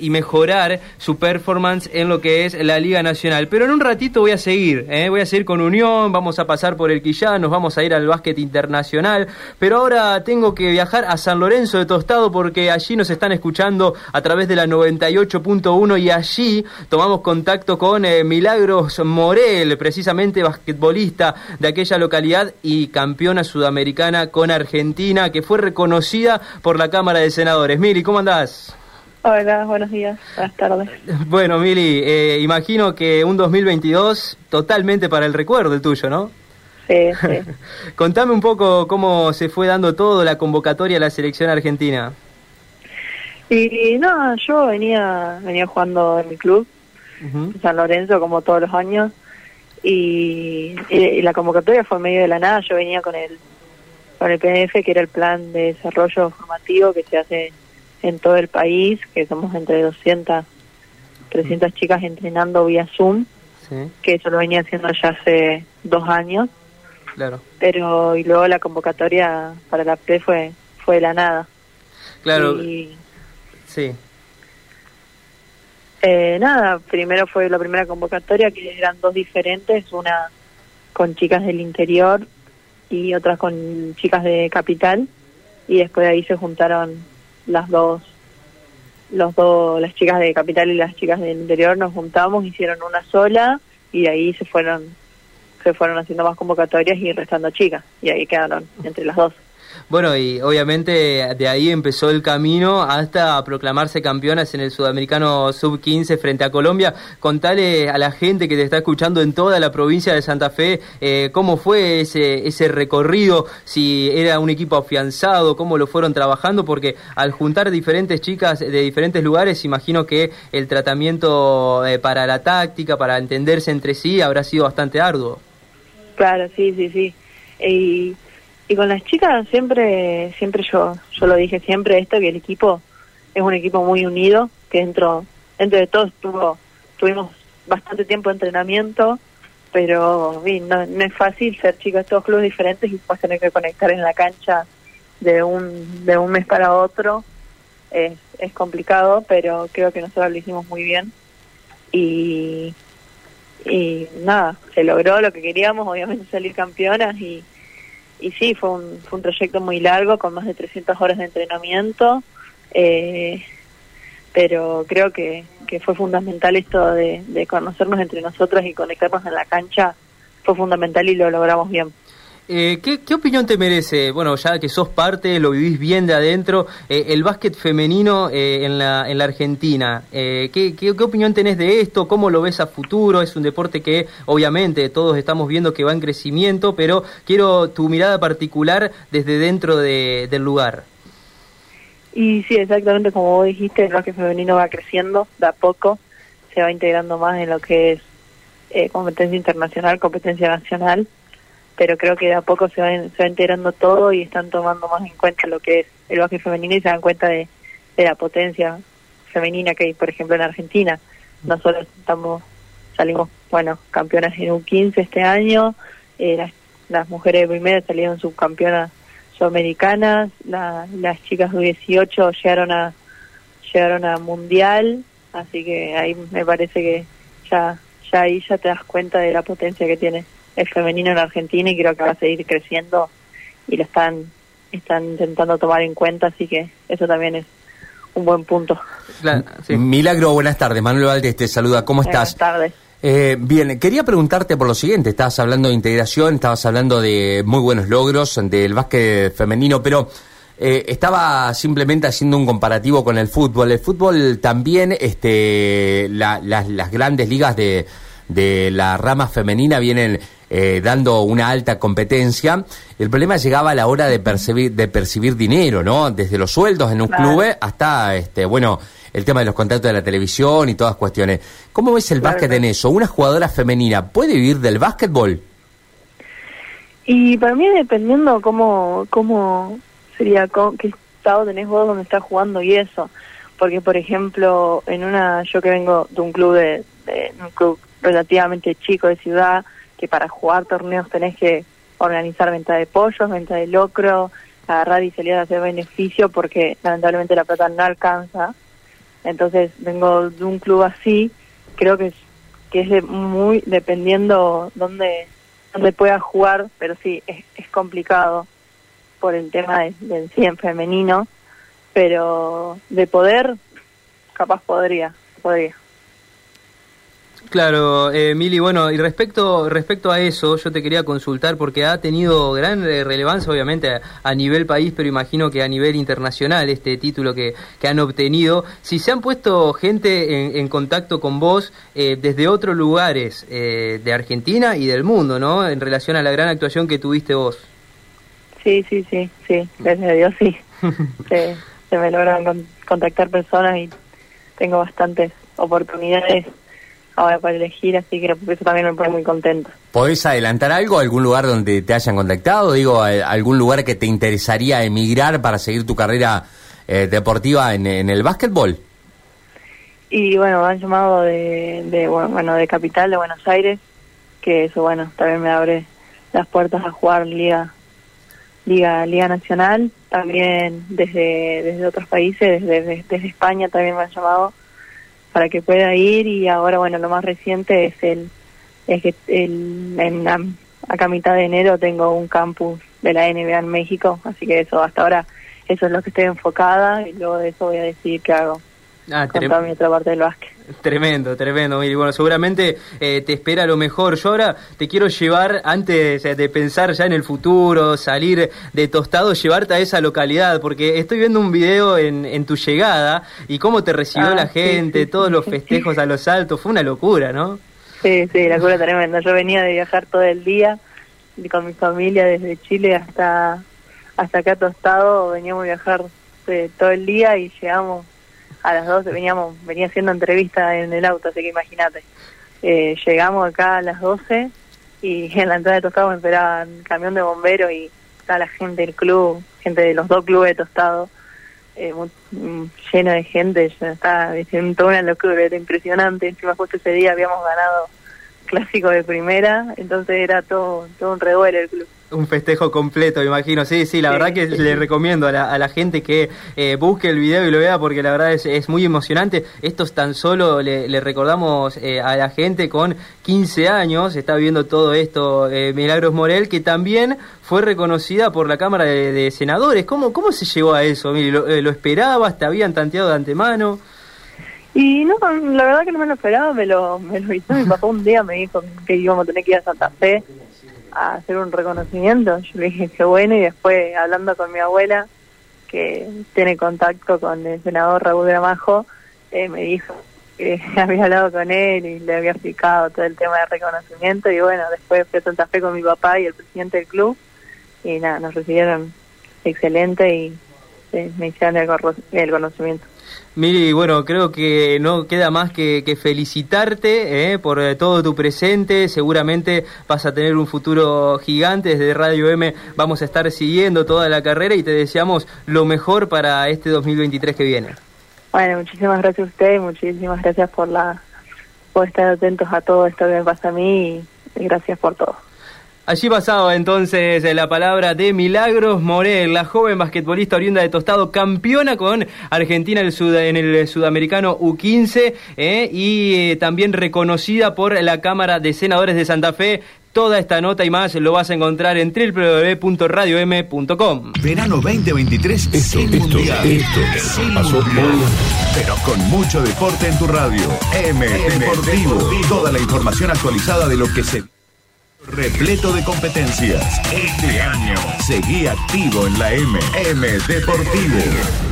y mejorar su performance en lo que es la Liga Nacional. Pero en un ratito voy a seguir, ¿eh? voy a seguir con Unión, vamos a pasar por el Quillán, nos vamos a ir al básquet internacional, pero ahora tengo que viajar a San Lorenzo de Tostado porque allí nos están escuchando a través de la 98.1 y allí tomamos contacto con eh, Milagros Morel, precisamente basquetbolista de aquella localidad y campeona sudamericana con Argentina, que fue reconocida por la Cámara de Senadores. Mili, ¿cómo andás? Hola, buenos días, buenas tardes. Bueno, Mili, eh, imagino que un 2022 totalmente para el recuerdo el tuyo, ¿no? Sí, sí. Contame un poco cómo se fue dando todo la convocatoria a la selección argentina. Y no, yo venía venía jugando en mi club, en San Lorenzo, como todos los años, y, y, la convocatoria fue medio de la nada. Yo venía con el con el PNF, que era el plan de desarrollo formativo que se hace en todo el país, que somos entre 200, 300 chicas entrenando vía Zoom, que eso lo venía haciendo ya hace dos años. Claro. Pero, y luego la convocatoria para la PRE fue, fue de la nada. Claro. sí. Eh, nada, primero fue la primera convocatoria, que eran dos diferentes, una con chicas del interior y otras con chicas de capital, y después de ahí se juntaron las dos los dos las chicas de capital y las chicas del interior nos juntamos hicieron una sola y ahí se fueron se fueron haciendo más convocatorias y restando chicas. Y ahí quedaron entre las dos bueno, y obviamente de ahí empezó el camino hasta proclamarse campeonas en el Sudamericano Sub-15 frente a Colombia. Contale a la gente que te está escuchando en toda la provincia de Santa Fe eh, cómo fue ese, ese recorrido, si era un equipo afianzado, cómo lo fueron trabajando, porque al juntar diferentes chicas de diferentes lugares, imagino que el tratamiento eh, para la táctica, para entenderse entre sí, habrá sido bastante arduo. Claro, sí, sí, sí. Y y con las chicas siempre, siempre yo, yo lo dije siempre esto, que el equipo es un equipo muy unido, que dentro, dentro de todo estuvo, tuvimos bastante tiempo de entrenamiento, pero no, no es fácil ser chicos de todos clubes diferentes y después tener que conectar en la cancha de un, de un mes para otro. Es, es complicado, pero creo que nosotros lo hicimos muy bien. Y, y nada, se logró lo que queríamos, obviamente salir campeonas y, y sí, fue un, fue un proyecto muy largo, con más de 300 horas de entrenamiento, eh, pero creo que, que fue fundamental esto de, de conocernos entre nosotros y conectarnos en la cancha, fue fundamental y lo logramos bien. Eh, ¿qué, opinión te merece? Bueno, ya que sos parte, lo vivís bien de adentro, eh, el básquet femenino eh, en, la, en la Argentina. ¿qué, qué, opinión tenés de esto? ¿Cómo lo ves a futuro? Es un deporte que obviamente todos estamos viendo que va en crecimiento, pero quiero tu mirada particular desde dentro del lugar. Y sí, exactamente como vos dijiste, el básquet femenino va creciendo de a poco, se va integrando más en lo que es competencia internacional, competencia nacional pero creo que de a poco se va, se va enterando todo y están tomando más en cuenta lo que es el básquet femenino y se dan cuenta de, la potencia femenina que hay, por ejemplo, en Argentina. Nosotros estamos, salimos, bueno, campeonas en U15 este año, eh, las, mujeres de primera salieron subcampeonas sudamericanas, las chicas de 18 llegaron a llegaron a mundial, así que ahí me parece que ya ya ahí ya te das cuenta de la potencia que tiene el femenino en Argentina y creo que va a seguir creciendo y lo están están intentando tomar en cuenta, así que eso también es un buen punto. Milagro, buenas tardes. Manuel Valdés te saluda. ¿Cómo estás? Buenas tardes. Eh, bien, quería preguntarte por lo siguiente. Estabas hablando de integración, estabas hablando de muy buenos logros del básquet femenino, pero eh, estaba simplemente haciendo un comparativo con el fútbol. El fútbol también, este, las grandes ligas de, de la rama femenina vienen eh, dando una alta competencia. El problema llegaba a la hora de percibir, de percibir dinero, ¿no? Desde los sueldos en un club hasta, este, bueno, el tema de los contratos de la televisión y todas cuestiones. ¿Cómo ves el básquet en eso? ¿Una jugadora femenina puede vivir del básquetbol? Y para mí dependiendo cómo, cómo sería, qué estado tenés vos donde estás jugando y eso. Porque, por ejemplo, en una, yo que vengo de un club de, de un club relativamente chico de ciudad, que para jugar torneos tenés que organizar venta de pollos, venta de locro, agarrar y salir a hacer beneficio porque lamentablemente la plata no alcanza. Entonces vengo de un club así, creo que es, que es de muy dependiendo dónde, dónde pueda jugar, pero sí, es, complicado por el tema de- del 100 femenino, pero de poder, capaz podría, podría. Claro, eh, Mili, bueno, y respecto respecto a eso, yo te quería consultar porque ha tenido gran eh, relevancia, obviamente, a, a nivel país, pero imagino que a nivel internacional este título que, que han obtenido. Si se han puesto gente en, en contacto con vos eh, desde otros lugares eh, de Argentina y del mundo, ¿no? En relación a la gran actuación que tuviste vos. Sí, sí, sí, sí, gracias a Dios sí. se, se me logran con- contactar personas y tengo bastantes oportunidades ahora para elegir, así que eso también me pone muy contenta. ¿Podés adelantar algo? ¿Algún lugar donde te hayan contactado? Digo, algún lugar que te interesaría emigrar para seguir tu carrera eh, deportiva en, en el básquetbol? Y bueno, me han llamado de, de bueno, de Capital, de Buenos Aires, que eso bueno, también me abre las puertas a jugar Liga Liga Liga Nacional, también desde desde otros países, desde, desde España también me han llamado para que pueda ir y ahora bueno, lo más reciente es el es que el, en, am- acá a mitad de enero tengo un campus de la NBA en México, así que eso hasta ahora eso es lo que estoy enfocada y luego de eso voy a decidir qué hago Ah, con toda mi otra parte del básquet. Tremendo, tremendo. Y bueno, seguramente eh, te espera lo mejor. Yo ahora te quiero llevar, antes de pensar ya en el futuro, salir de tostado, llevarte a esa localidad, porque estoy viendo un video en, en tu llegada y cómo te recibió Ah, la sí, gente, sí, todos los festejos a los altos. Fue una locura, ¿no? Sí, sí, la cura tremenda. Yo venía de viajar todo el día con mi familia desde Chile hasta hasta acá tostado. Veníamos a viajar eh, todo el día y llegamos a las 12. Veníamos, venía haciendo entrevista en el auto, así que imagínate. Eh, llegamos acá a las 12 y en la entrada de Tostado me esperaban camión de bomberos y toda la gente del club, gente de los dos clubes de Tostado, eh, mm, lleno de gente, estaba diciendo toda una locura, era impresionante. Encima justo ese día habíamos ganado clásico de primera, entonces era todo, todo un revuelo el club. Un festejo completo, me imagino. Sí, sí, la Sí, verdad que le recomiendo a la, a la gente que eh, busque el video y lo vea porque la verdad es, es muy emocionante. Esto es tan solo, le, le recordamos eh, a la gente con 15 años, está viendo todo esto eh, Milagros Morel, que también fue reconocida por la Cámara de, de Senadores. ¿Cómo, ¿Cómo se llegó a eso? Mire, ¿lo, eh, ¿Lo esperabas? ¿Te habían tanteado de antemano? Y no, la verdad que no me lo esperaba, me lo, me lo hizo mi papá un día, me dijo que íbamos a tener que ir a Santa Fe a hacer un reconocimiento. Yo le dije que bueno y después hablando con mi abuela, que tiene contacto con el senador Raúl Gramajo, eh, me dijo que había hablado con él y le había explicado todo el tema de reconocimiento y bueno, después fui a Santa Fe con mi papá y el presidente del club y nada, nos recibieron excelente y eh, me hicieron el, conocimiento. Miri, bueno, creo que no queda más que, que felicitarte eh, por eh, todo tu presente. Seguramente vas a tener un futuro gigante. Desde Radio M vamos a estar siguiendo toda la carrera y te deseamos lo mejor para este 2023 que viene. Bueno, muchísimas gracias a ustedes, muchísimas gracias por la por estar atentos a todo esto que me pasa a mí y gracias por todo. Allí pasaba entonces eh, la palabra de Milagros Morel, la joven basquetbolista oriunda de Tostado, campeona con Argentina el sud- en el sudamericano U15 eh, y eh, también reconocida por la Cámara de Senadores de Santa Fe. Toda esta nota y más lo vas a encontrar en www.radiom.com. Verano 2023 Esto, sin esto, mundial. esto Sin pasó. Pero con mucho deporte en tu radio. M Deportivo. Toda la información actualizada de lo que se repleto de competencias. Este año seguí activo en la M. M Deportivo.